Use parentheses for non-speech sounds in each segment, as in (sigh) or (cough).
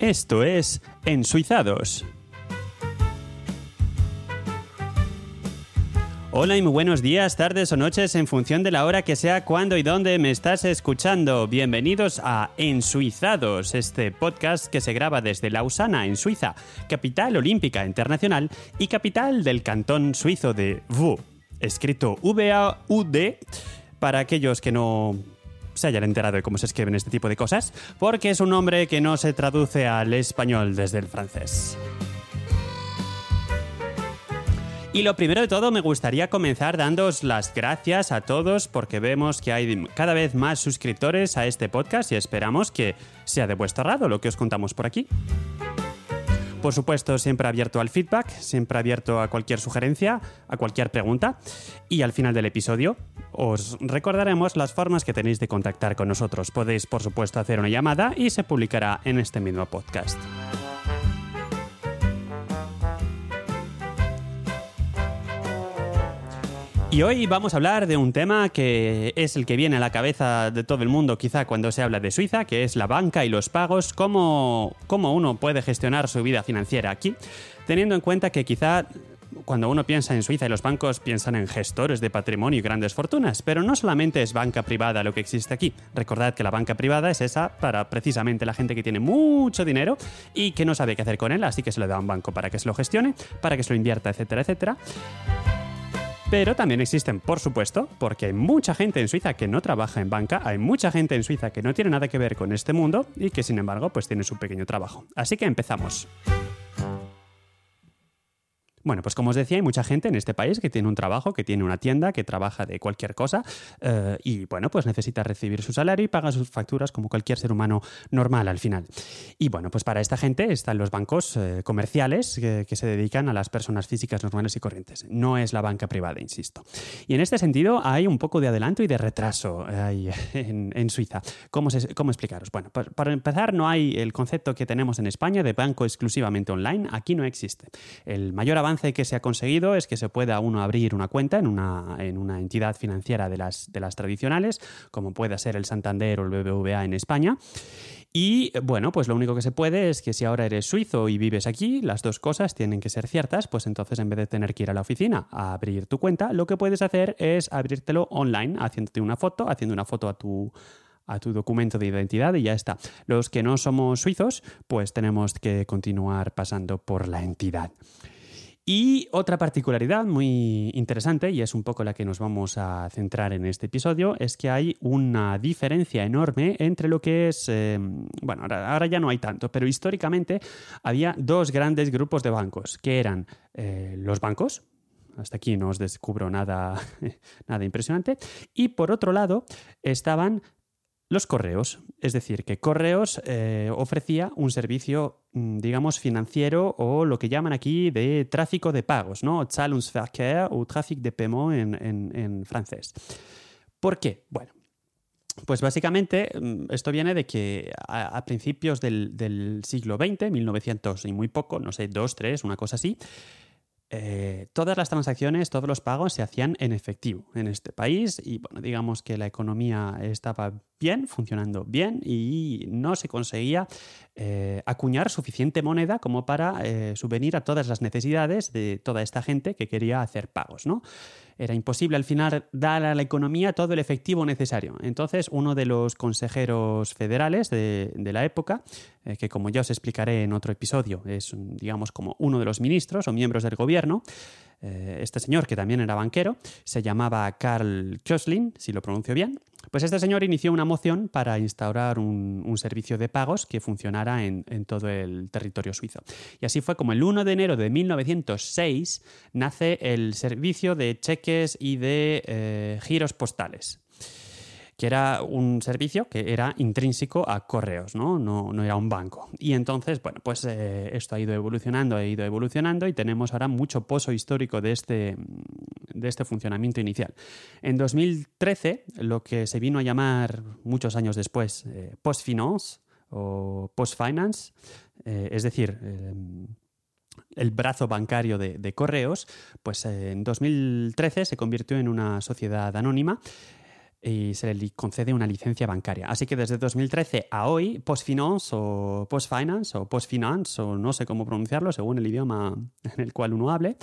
Esto es Ensuizados. Hola y muy buenos días, tardes o noches en función de la hora que sea, cuando y dónde me estás escuchando. Bienvenidos a Ensuizados, este podcast que se graba desde Lausana, en Suiza, capital olímpica internacional y capital del cantón suizo de Vaud, escrito V-A-U-D para aquellos que no se hayan enterado de cómo se escriben este tipo de cosas, porque es un nombre que no se traduce al español desde el francés. Y lo primero de todo, me gustaría comenzar dándos las gracias a todos porque vemos que hay cada vez más suscriptores a este podcast y esperamos que sea de vuestro agrado lo que os contamos por aquí. Por supuesto, siempre abierto al feedback, siempre abierto a cualquier sugerencia, a cualquier pregunta. Y al final del episodio os recordaremos las formas que tenéis de contactar con nosotros. Podéis, por supuesto, hacer una llamada y se publicará en este mismo podcast. Y hoy vamos a hablar de un tema que es el que viene a la cabeza de todo el mundo quizá cuando se habla de Suiza, que es la banca y los pagos, cómo, cómo uno puede gestionar su vida financiera aquí, teniendo en cuenta que quizá cuando uno piensa en Suiza y los bancos piensan en gestores de patrimonio y grandes fortunas, pero no solamente es banca privada lo que existe aquí. Recordad que la banca privada es esa para precisamente la gente que tiene mucho dinero y que no sabe qué hacer con él, así que se le da a un banco para que se lo gestione, para que se lo invierta, etcétera, etcétera. Pero también existen, por supuesto, porque hay mucha gente en Suiza que no trabaja en banca, hay mucha gente en Suiza que no tiene nada que ver con este mundo y que sin embargo pues tiene su pequeño trabajo. Así que empezamos. Bueno, pues como os decía, hay mucha gente en este país que tiene un trabajo, que tiene una tienda, que trabaja de cualquier cosa eh, y bueno, pues necesita recibir su salario y paga sus facturas como cualquier ser humano normal al final. Y bueno, pues para esta gente están los bancos eh, comerciales que, se dedican a las personas físicas normales y corrientes. No es la banca privada, insisto. Y en este sentido hay un poco de adelanto y de retraso eh, (laughs) en, Suiza. ¿Cómo, ¿Cómo explicaros? Bueno, para empezar, no hay el concepto que tenemos en España de banco exclusivamente online. Aquí no existe. El mayor avance que se ha conseguido es que se pueda uno abrir una cuenta en una, en una entidad financiera de las, de las tradicionales, como pueda ser el Santander o el BBVA en España. Y bueno, pues lo único que se puede es que si ahora eres suizo y vives aquí, las dos cosas tienen que ser ciertas, pues entonces en vez de tener que ir a la oficina a abrir tu cuenta, lo que puedes hacer es abrírtelo online, haciéndote una foto, haciendo una foto a tu a tu documento de identidad y ya está. Los que no somos suizos, pues tenemos que continuar pasando por la entidad. Y otra particularidad muy interesante, y es un poco la que nos vamos a centrar en este episodio, es que hay una diferencia enorme entre lo que es, eh, bueno, ahora, ya no hay tanto, pero históricamente había dos grandes grupos de bancos, que eran eh, los bancos, hasta aquí no os descubro nada, (laughs) nada impresionante, y por otro lado estaban los correos, es decir, que correos eh, ofrecía un servicio, mm, digamos, financiero o lo que llaman aquí de tráfico de pagos, ¿no? Zahlungsverkehr o tráfico de paiement en, francés. ¿Por qué? Bueno, pues básicamente mm, esto viene de que a, principios del, del, siglo XX, 1900 y muy poco, no sé, dos, tres, una cosa así, eh, todas las transacciones, todos los pagos se hacían en efectivo en este país y bueno, digamos que la economía estaba bien, funcionando bien y no se conseguía eh, acuñar suficiente moneda como para eh, subvenir a todas las necesidades de toda esta gente que quería hacer pagos, ¿no? Era imposible al final dar a la economía todo el efectivo necesario. Entonces, uno de los consejeros federales de, la época, eh, que como ya os explicaré en otro episodio, es, digamos, como uno de los ministros o miembros del gobierno, eh, este señor, que también era banquero, se llamaba Karl Köslin, si lo pronuncio bien, pues este señor inició una moción para instaurar un, servicio de pagos que funcionara en, todo el territorio suizo. Y así fue como el 1 de enero de 1906 nace el servicio de cheques y de eh, giros postales que era un servicio que era intrínseco a correos, ¿no? No, era un banco. Y entonces, bueno, pues eh, esto ha ido evolucionando, ha ido evolucionando y tenemos ahora mucho pozo histórico de este, de este funcionamiento inicial. En 2013, lo que se vino a llamar muchos años después eh, post-finance o post-finance, eh, es decir, el brazo bancario de, de correos, pues en 2013 se convirtió en una sociedad anónima y se le concede una licencia bancaria. Así que desde 2013 a hoy, PostFinance o PostFinance o PostFinance o no sé cómo pronunciarlo según el idioma en el cual uno hable,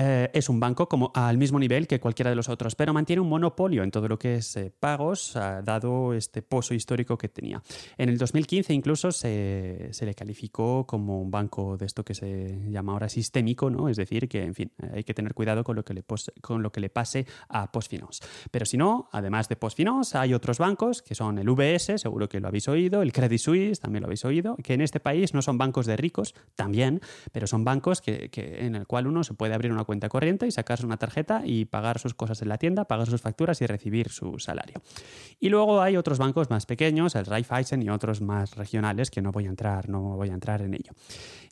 eh, es un banco como al mismo nivel que cualquiera de los otros, pero mantiene un monopolio en todo lo que es eh, pagos, dado este pozo histórico que tenía. En el 2015 incluso se, le calificó como un banco de esto que se llama ahora sistémico, ¿no? Es decir, que en fin, hay que tener cuidado con lo que le, con lo que le pase a PostFinance. Pero si no, además de PostFinance, hay otros bancos que son el VS, seguro que lo habéis oído, el Credit Suisse, también lo habéis oído, que en este país no son bancos de ricos, también, pero son bancos que, que en el cual uno se puede abrir una cuenta corriente y sacarse una tarjeta y pagar sus cosas en la tienda, pagar sus facturas y recibir su salario. Y luego hay otros bancos más pequeños, el Raiffeisen y otros más regionales que no voy a entrar, no voy a entrar en ello.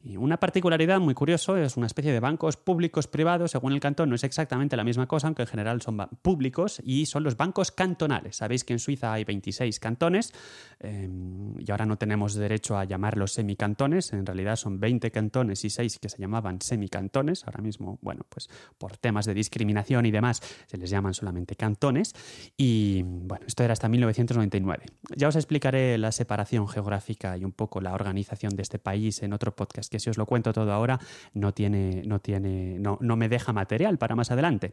Y una particularidad muy curiosa es una especie de bancos públicos privados, según el cantón no es exactamente la misma cosa, aunque en general son públicos y son los bancos cantonales. Sabéis que en Suiza hay 26 cantones em, y ahora no tenemos derecho a llamarlos semicantones, en realidad son 20 cantones y 6 que se llamaban semicantones. Ahora mismo, bueno, pues por temas de discriminación y demás, se les llaman solamente cantones. Y bueno, esto era hasta 1999. Ya os explicaré la separación geográfica y un poco la organización de este país en otro podcast, que si os lo cuento todo ahora, no tiene, no tiene, no, no me deja material para más adelante.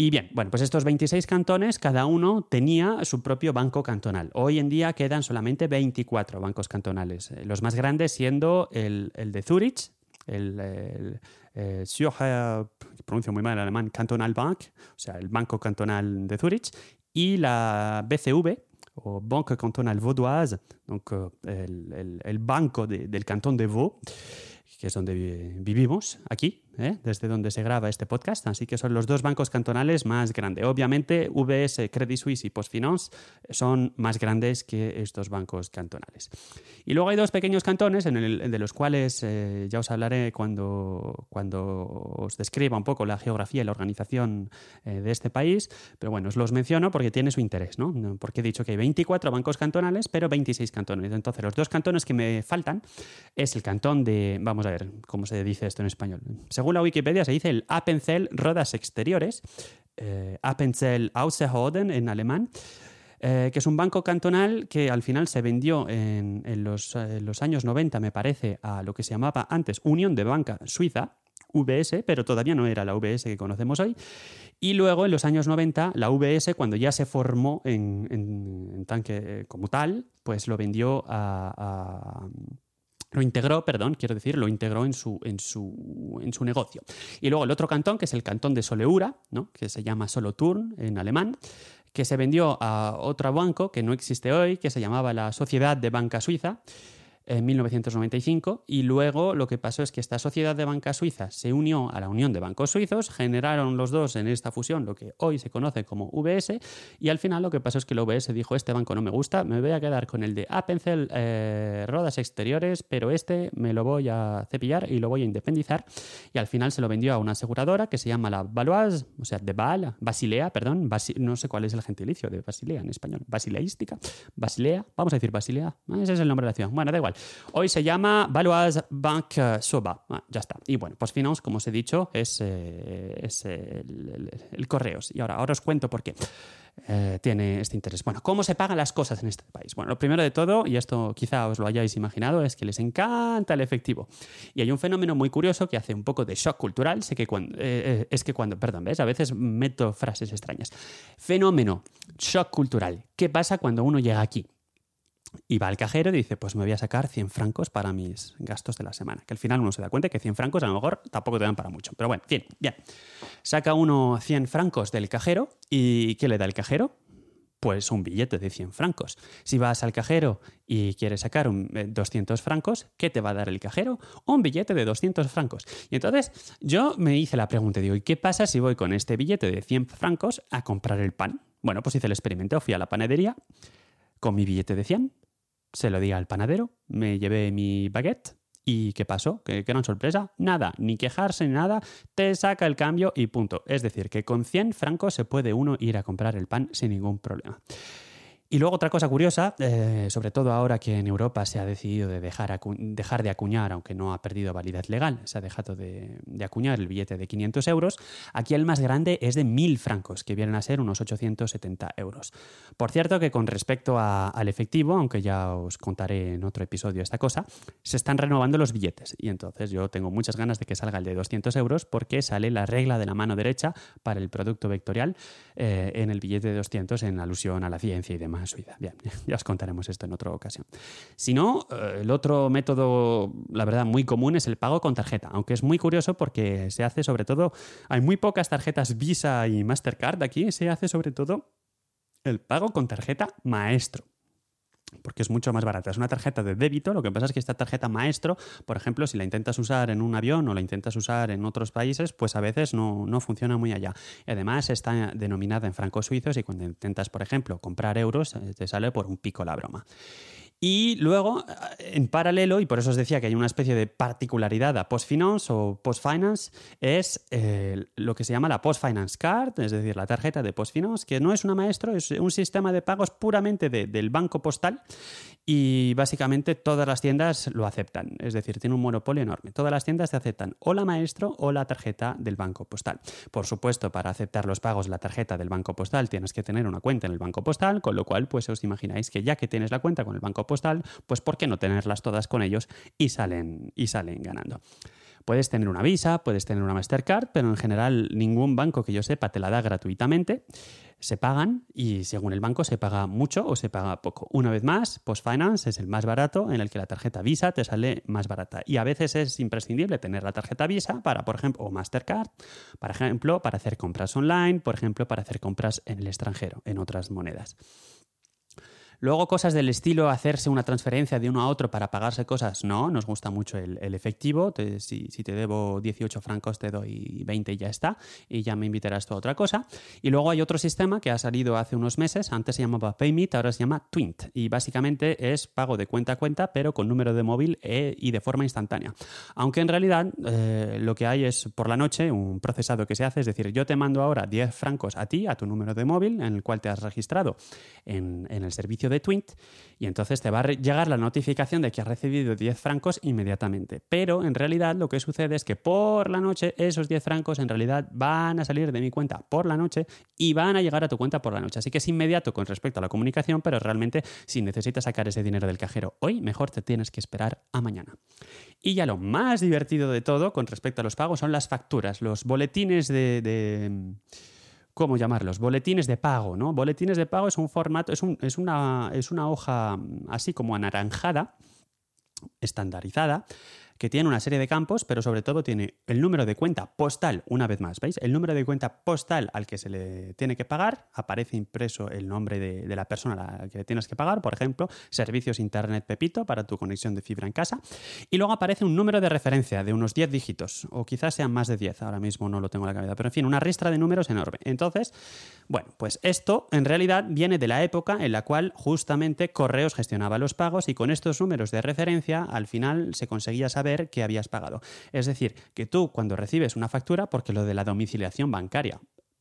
Y bien, bueno, pues estos 26 cantones, cada uno tenía su propio banco cantonal. Hoy en día quedan solamente 24 bancos cantonales, eh, los más grandes siendo el, el de Zurich, el, el, eh, pronuncio muy mal el alemán, Cantonal Bank, o sea, el Banco Cantonal de Zurich, y la BCV, o Banque Cantonale Vaudoise, donc, eh, el, el, banco del cantón de Vaud, que es donde vivimos aquí, ¿eh? desde donde se graba este podcast. Así que son los dos bancos cantonales más grandes. Obviamente, VS, Credit Suisse y PostFinance son más grandes que estos bancos cantonales. Y luego hay dos pequeños cantones, en el, de los cuales eh, ya os hablaré cuando, cuando os describa un poco la geografía y la organización eh, de este país. Pero bueno, os los menciono porque tiene su interés, ¿no? Porque he dicho que hay 24 bancos cantonales, pero 26 cantones. Entonces, los dos cantones que me faltan es el cantón de, vamos a ver cómo se dice esto en español. Según la Wikipedia se dice el Appenzell Rodas Exteriores, eh, Appenzell Außerhoden en alemán. Eh, que es un banco cantonal que al final se vendió en, los, los, años 90, me parece, a lo que se llamaba antes Unión de Banca Suiza, VS, pero todavía no era la VS que conocemos hoy. Y luego en los años 90, la VS, cuando ya se formó en, tanque como tal, pues lo vendió a lo integró, perdón, quiero decir, lo integró en su, en su, en su negocio. Y luego el otro cantón, que es el cantón de Soleura, ¿no? que se llama Solothurn en alemán, que se vendió a otro banco que no existe hoy, que se llamaba la Sociedad de Banca Suiza, en 1995 y luego lo que pasó es que esta sociedad de banca suiza se unió a la Unión de Bancos Suizos, generaron los dos en esta fusión lo que hoy se conoce como VS y al final lo que pasó es que el VS dijo este banco no me gusta, me voy a quedar con el de Appenzell eh, Rodas Exteriores, pero este me lo voy a cepillar y lo voy a independizar y al final se lo vendió a una aseguradora que se llama la Valoise, o sea, de Val, Basilea, perdón, no sé cuál es el gentilicio de Basilea en español, Basileística, Basilea, vamos a decir Basilea, ese es el nombre de la ciudad, bueno, da igual. Hoy se llama Valois Bank Soba. Ah, ya está. Y bueno, pues Finance, como os he dicho, es, eh, el, correos. Y ahora, os cuento por qué. Eh, tiene este interés. Bueno, ¿cómo se pagan las cosas en este país? Bueno, lo primero de todo, y esto quizá os lo hayáis imaginado, es que les encanta el efectivo. Y hay un fenómeno muy curioso que hace un poco de shock cultural. Sé que cuando, eh, es que cuando, perdón, ¿ves? A veces meto frases extrañas. Fenómeno, shock cultural. ¿Qué pasa cuando uno llega aquí? Y va al cajero y dice, pues me voy a sacar 100 francos para mis gastos de la semana. Que al final uno se da cuenta que 100 francos a lo mejor tampoco te dan para mucho. Pero bueno, bien, bien. Saca uno 100 francos del cajero y ¿qué le da el cajero? Pues un billete de 100 francos. Si vas al cajero y quieres sacar un, 200 eh, francos, ¿qué te va a dar el cajero? Un billete de 200 francos. Y entonces yo me hice la pregunta, digo, ¿y qué pasa si voy con este billete de 100 francos a comprar el pan? Bueno, pues hice el experimento, fui a la panadería con mi billete de 100, se lo di al panadero, me llevé mi baguette ¿Y qué pasó? ¿Qué, gran sorpresa? Nada, ni quejarse ni nada, te saca el cambio y punto. Es decir, que con 100 francos se puede uno ir a comprar el pan sin ningún problema. Y luego otra cosa curiosa, eh, sobre todo ahora que en Europa se ha decidido de dejar, dejar de acuñar, aunque no ha perdido validez legal, se ha dejado de, acuñar el billete de 500 euros, aquí el más grande es de 1.000 francos, que vienen a ser unos 870 euros. Por cierto que con respecto al efectivo, aunque ya os contaré en otro episodio esta cosa, se están renovando los billetes y entonces yo tengo muchas ganas de que salga el de 200 euros porque sale la regla de la mano derecha para el producto vectorial eh, en el billete de 200 en alusión a la ciencia y demás Bien, (laughs) ya os contaremos esto en otra ocasión. Si no, eh, el otro método, la verdad, muy común es el pago con tarjeta, aunque es muy curioso porque se hace sobre todo, hay muy pocas tarjetas Visa y Mastercard aquí, se hace sobre todo el pago con tarjeta maestro porque es mucho más barata. Es una tarjeta de débito, lo que pasa es que esta tarjeta maestro, por ejemplo, si la intentas usar en un avión o la intentas usar en otros países, pues a veces no, no funciona muy allá. Además está denominada en francos suizos y cuando intentas, por ejemplo, comprar euros, eh, te sale por un pico la broma. Y luego, en paralelo, y por eso os decía que hay una especie de particularidad a post-finance o post-finance, es eh, lo que se llama la post-finance card, es decir, la tarjeta de post-finance, que no es una maestro, es un sistema de pagos puramente del banco postal y básicamente todas las tiendas lo aceptan, es decir, tiene un monopolio enorme. Todas las tiendas te aceptan o la maestro o la tarjeta del banco postal. Por supuesto, para aceptar los pagos la tarjeta del banco postal tienes que tener una cuenta en el banco postal, con lo cual pues os imagináis que ya que tienes la cuenta con el banco postal, pues ¿por qué no tenerlas todas con ellos y salen y salen ganando? Puedes tener una Visa, puedes tener una Mastercard, pero en general ningún banco que yo sepa te la da gratuitamente se pagan y según el banco se paga mucho o se paga poco. Una vez más, Post Finance es el más barato en el que la tarjeta Visa te sale más barata. Y a veces es imprescindible tener la tarjeta Visa para, por ejemplo, o Mastercard, por ejemplo, para hacer compras online, por ejemplo, para hacer compras en el extranjero, en otras monedas. Luego cosas del estilo hacerse una transferencia de uno a otro para pagarse cosas, no, nos gusta mucho el, efectivo, si, te debo 18 francos te doy 20 y ya está, y ya me invitarás tú a otra cosa. Y luego hay otro sistema que ha salido hace unos meses, antes se llamaba PayMeet, ahora se llama Twint, y básicamente es pago de cuenta a cuenta, pero con número de móvil e, y de forma instantánea. Aunque en realidad eh, lo que hay es por la noche un procesado que se hace, es decir, yo te mando ahora 10 francos a ti, a tu número de móvil, en el cual te has registrado en, en el servicio de Twint y entonces te va a llegar la notificación de que has recibido 10 francos inmediatamente. Pero en realidad lo que sucede es que por la noche esos 10 francos en realidad van a salir de mi cuenta por la noche y van a llegar a tu cuenta por la noche. Así que es inmediato con respecto a la comunicación, pero realmente si necesitas sacar ese dinero del cajero hoy, mejor te tienes que esperar a mañana. Y ya lo más divertido de todo con respecto a los pagos son las facturas, los boletines de ¿cómo llamarlos? Boletines de pago, ¿no? Boletines de pago es un formato, es, es, una, es una hoja mm, así como anaranjada, estandarizada, que tiene una serie de campos, pero sobre todo tiene el número de cuenta postal, una vez más, ¿veis? El número de cuenta postal al que se le tiene que pagar, aparece impreso el nombre de, la persona a la que le tienes que pagar, por ejemplo, servicios Internet Pepito para tu conexión de fibra en casa, y luego aparece un número de referencia de unos 10 dígitos, o quizás sean más de 10, ahora mismo no lo tengo en la cabeza, pero en fin, una ristra de números enorme. Entonces, bueno, pues esto en realidad viene de la época en la cual justamente Correos gestionaba los pagos y con estos números de referencia al final se conseguía saber que habías pagado. Es decir, que tú cuando recibes una factura, porque lo de la domiciliación bancaria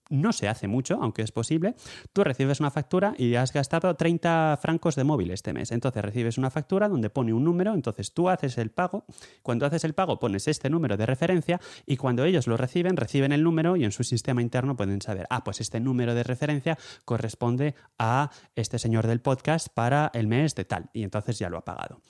no se hace mucho, aunque es posible, tú recibes una factura y has gastado 30 francos de móvil este mes. Entonces recibes una factura donde pone un número, entonces tú haces el pago, cuando haces el pago pones este número de referencia y cuando ellos lo reciben, reciben el número y en su sistema interno pueden saber, ah, pues este número de referencia corresponde a este señor del podcast para el mes de tal y entonces ya lo ha pagado.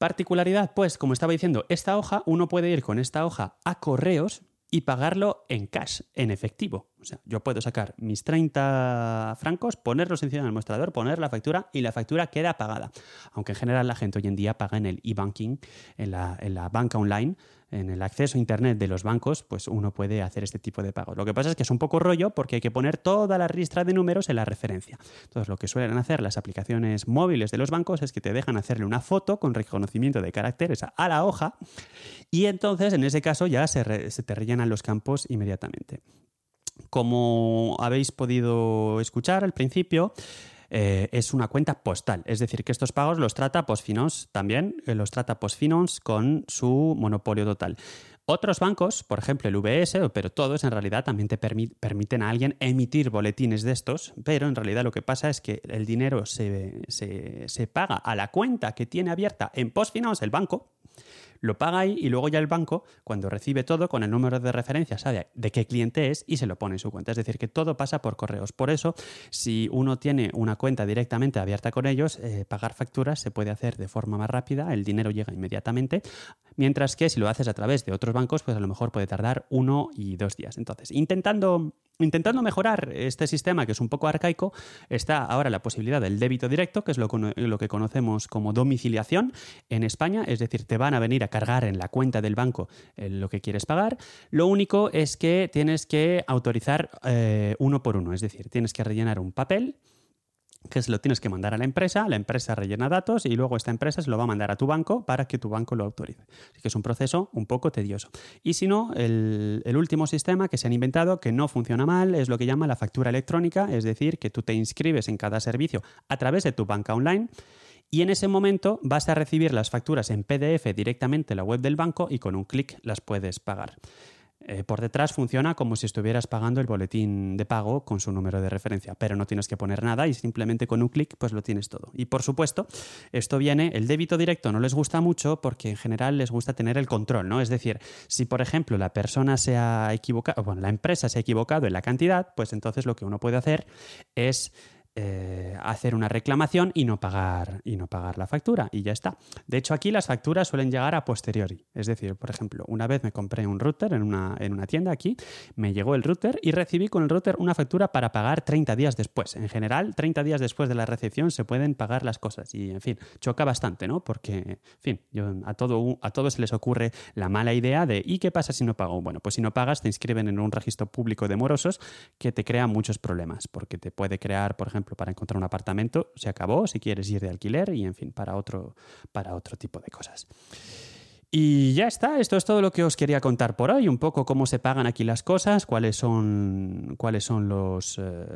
Particularidad, pues, como estaba diciendo, esta hoja, uno puede ir con esta hoja a correos y pagarlo en cash, en efectivo. O sea, yo puedo sacar mis 30 francos, ponerlos encima del mostrador, poner la factura y la factura queda pagada. Aunque en general la gente hoy en día paga en el e-banking, en la, en la banca online, en el acceso a Internet de los bancos, pues uno puede hacer este tipo de pagos. Lo que pasa es que es un poco rollo porque hay que poner toda la ristra de números en la referencia. Entonces, lo que suelen hacer las aplicaciones móviles de los bancos es que te dejan hacerle una foto con reconocimiento de caracteres a la hoja y entonces, en ese caso, ya se, se te rellenan los campos inmediatamente. Como habéis podido escuchar al principio, eh, es una cuenta postal. Es decir, que estos pagos los trata Postfinance también, eh, los trata Postfinance con su monopolio total. Otros bancos, por ejemplo el VS, pero todos en realidad también te permiten a alguien emitir boletines de estos, pero en realidad lo que pasa es que el dinero se, se paga a la cuenta que tiene abierta en PostFinance el banco, lo paga ahí y luego ya el banco, cuando recibe todo con el número de referencia, sabe de qué cliente es y se lo pone en su cuenta. Es decir, que todo pasa por correos. Por eso, si uno tiene una cuenta directamente abierta con ellos, eh, pagar facturas se puede hacer de forma más rápida, el dinero llega inmediatamente, mientras que si lo haces a través de otros bancos, pues a lo mejor puede tardar uno y dos días. Entonces, intentando Intentando mejorar este sistema, que es un poco arcaico, está ahora la posibilidad del débito directo, que es lo, que conocemos como domiciliación en España, es decir, te van a venir a cargar en la cuenta del banco eh, lo que quieres pagar. Lo único es que tienes que autorizar eh, uno por uno, es decir, tienes que rellenar un papel que se lo tienes que mandar a la empresa, la empresa rellena datos y luego esta empresa se lo va a mandar a tu banco para que tu banco lo autorice. Así que es un proceso un poco tedioso. Y si no, el, el, último sistema que se han inventado, que no funciona mal, es lo que llama la factura electrónica, es decir, que tú te inscribes en cada servicio a través de tu banca online. Y en ese momento vas a recibir las facturas en PDF directamente en la web del banco y con un clic las puedes pagar. Eh, por detrás funciona como si estuvieras pagando el boletín de pago con su número de referencia, pero no tienes que poner nada y simplemente con un clic pues lo tienes todo. Y por supuesto, esto viene, el débito directo no les gusta mucho porque en general les gusta tener el control, ¿no? Es decir, si por ejemplo la persona se ha equivocado, bueno, la empresa se ha equivocado en la cantidad, pues entonces lo que uno puede hacer es eh, hacer una reclamación y no, pagar, y no pagar la factura y ya está. De hecho, aquí las facturas suelen llegar a posteriori. Es decir, por ejemplo, una vez me compré un router en una, en una tienda aquí, me llegó el router y recibí con el router una factura para pagar 30 días después. En general, 30 días después de la recepción se pueden pagar las cosas y, en fin, choca bastante, ¿no? Porque, en fin, yo, a, todo, a todos se les ocurre la mala idea de ¿y qué pasa si no pago? Bueno, pues si no pagas te inscriben en un registro público de morosos que te crea muchos problemas, porque te puede crear, por ejemplo, para encontrar un apartamento, se acabó, si quieres ir de alquiler y, en fin, para otro, para otro tipo de cosas. Y ya está, esto es todo lo que os quería contar por hoy, un poco cómo se pagan aquí las cosas, cuáles son, cuáles son los, eh,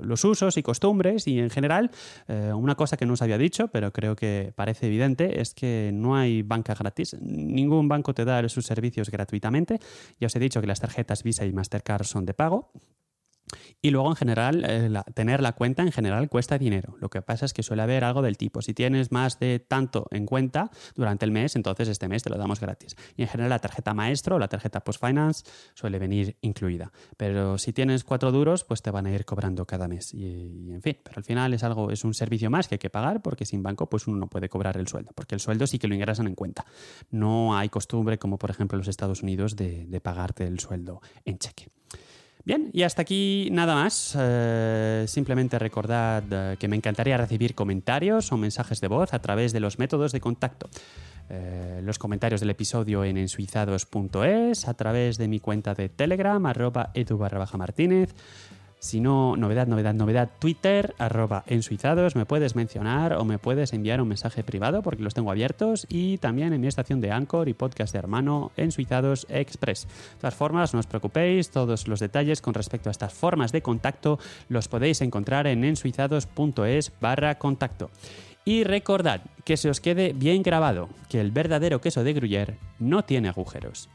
los usos y costumbres y en general, eh, una cosa que no os había dicho, pero creo que parece evidente, es que no hay banca gratis, ningún banco te da sus servicios gratuitamente, ya os he dicho que las tarjetas Visa y Mastercard son de pago, y luego, en general, eh, tener la cuenta en general cuesta dinero. Lo que pasa es que suele haber algo del tipo, si tienes más de tanto en cuenta durante el mes, entonces este mes te lo damos gratis. Y en general la tarjeta maestro o la tarjeta post finance suele venir incluida. Pero si tienes cuatro duros, pues te van a ir cobrando cada mes. Y, en fin, pero al final es algo, es un servicio más que hay que pagar porque sin banco pues uno no puede cobrar el sueldo, porque el sueldo sí que lo ingresan en cuenta. No hay costumbre, como por ejemplo en los Estados Unidos, de, de pagarte el sueldo en cheque. Bien, y hasta aquí nada más. Eh, simplemente recordad eh, que me encantaría recibir comentarios o mensajes de voz a través de los métodos de contacto. Eh, los comentarios del episodio en ensuizados.es, a través de mi cuenta de Telegram, arroba edu barra baja martínez, si no, novedad, novedad, novedad, Twitter, arroba ensuizados, me puedes mencionar o me puedes enviar un mensaje privado porque los tengo abiertos y también en mi estación de Anchor y podcast de hermano Ensuizados Express. De todas formas, no os preocupéis, todos los detalles con respecto a estas formas de contacto los podéis encontrar en ensuizados.es barra contacto. Y recordad que se os quede bien grabado que el verdadero queso de Gruyère no tiene agujeros.